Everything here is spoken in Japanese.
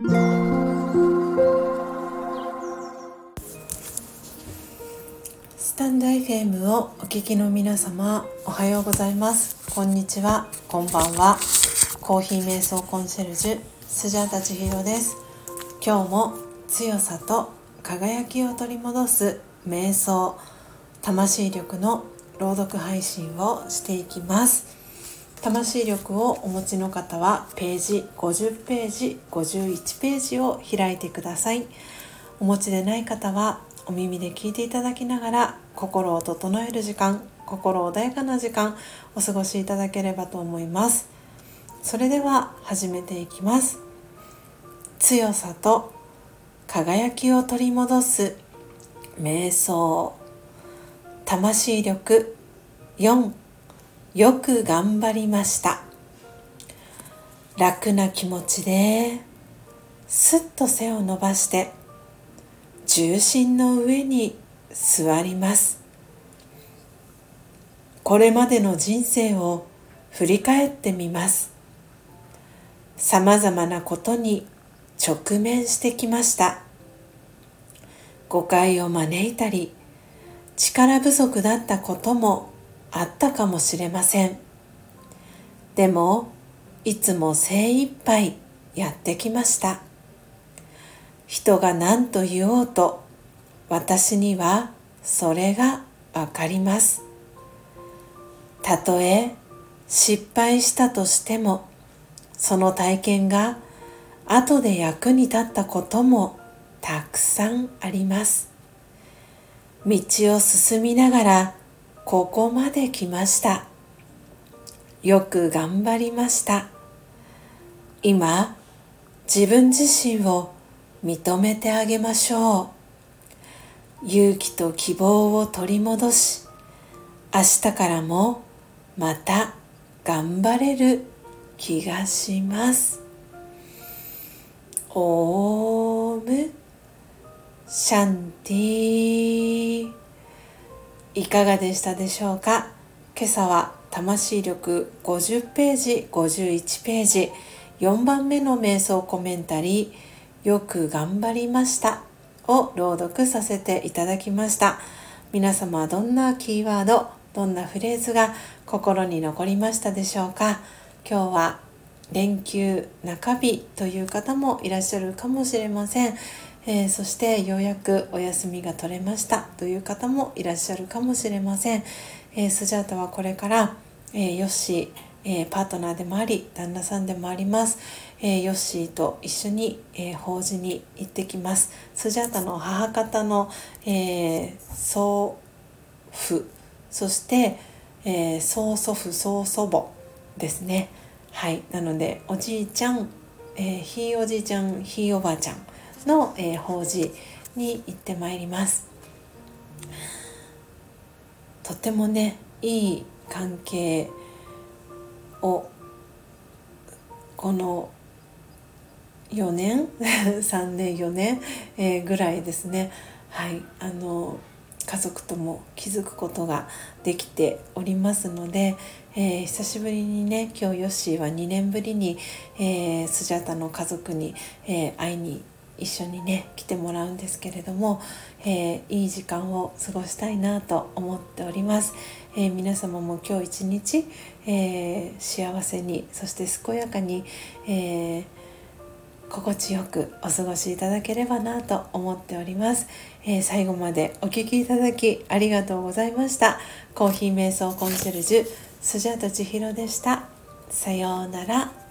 スタンド FM をお聞きの皆様おはようございます。こんにちは。こんばんは。コーヒー瞑想コンシェルジュスジャータ千尋です。今日も強さと輝きを取り戻す瞑想魂力の朗読配信をしていきます。魂力をお持ちの方はページ50ページ51ページを開いてください。お持ちでない方はお耳で聞いていただきながら心を整える時間心穏やかな時間お過ごしいただければと思います。それでは始めていきます。強さと輝きを取り戻す瞑想。魂力4よく頑張りました。楽な気持ちですっと背を伸ばして重心の上に座ります。これまでの人生を振り返ってみます。さまざまなことに直面してきました。誤解を招いたり力不足だったこともあったかもしれません。でもいつも精一杯やってきました。人が何と言おうと私にはそれがわかります。たとえ失敗したとしてもその体験が後で役に立ったこともたくさんあります。道を進みながらここまで来ました。よく頑張りました。今自分自身を認めてあげましょう。勇気と希望を取り戻し明日からもまた頑張れる気がします。オームシャンティー。いかがでしたでしょうか？今朝は魂力50ページ51ページ4番目の瞑想コメンタリーよく頑張りましたを朗読させていただきました。皆様はどんなキーワードどんなフレーズが心に残りましたでしょうか？今日は連休中日という方もいらっしゃるかもしれません。えー、そしてようやくお休みが取れました。という方もいらっしゃるかもしれません、えー、スジャータはこれから、えー、ヨッシー、えパートナーでもあり旦那さんでもあります、えヨッシーと一緒に、え法事に行ってきます。スジャータの母方の、え祖父そして、え曽祖父曽祖母ですね。はい。なのでおじいちゃん、えひいおじいちゃんひいおばあちゃんの、えー、法事に行ってまいります。とてもねいい関係をこの4年 3年4年、えー、ぐらいですね。はいあの家族とも気づくことができておりますので、えー、久しぶりにね今日ヨッシーは2年ぶりに、えー、スジャタの家族に、えー、会いに一緒にね来てもらうんですけれども、えー、いい時間を過ごしたいなと思っております、えー、皆様も今日一日、えー、幸せにそして健やかに、え心地よくお過ごしいただければなと思っております、え最後までお聴きいただきありがとうございました。コーヒー瞑想コンシェルジュスジャータ千尋でした。さようなら。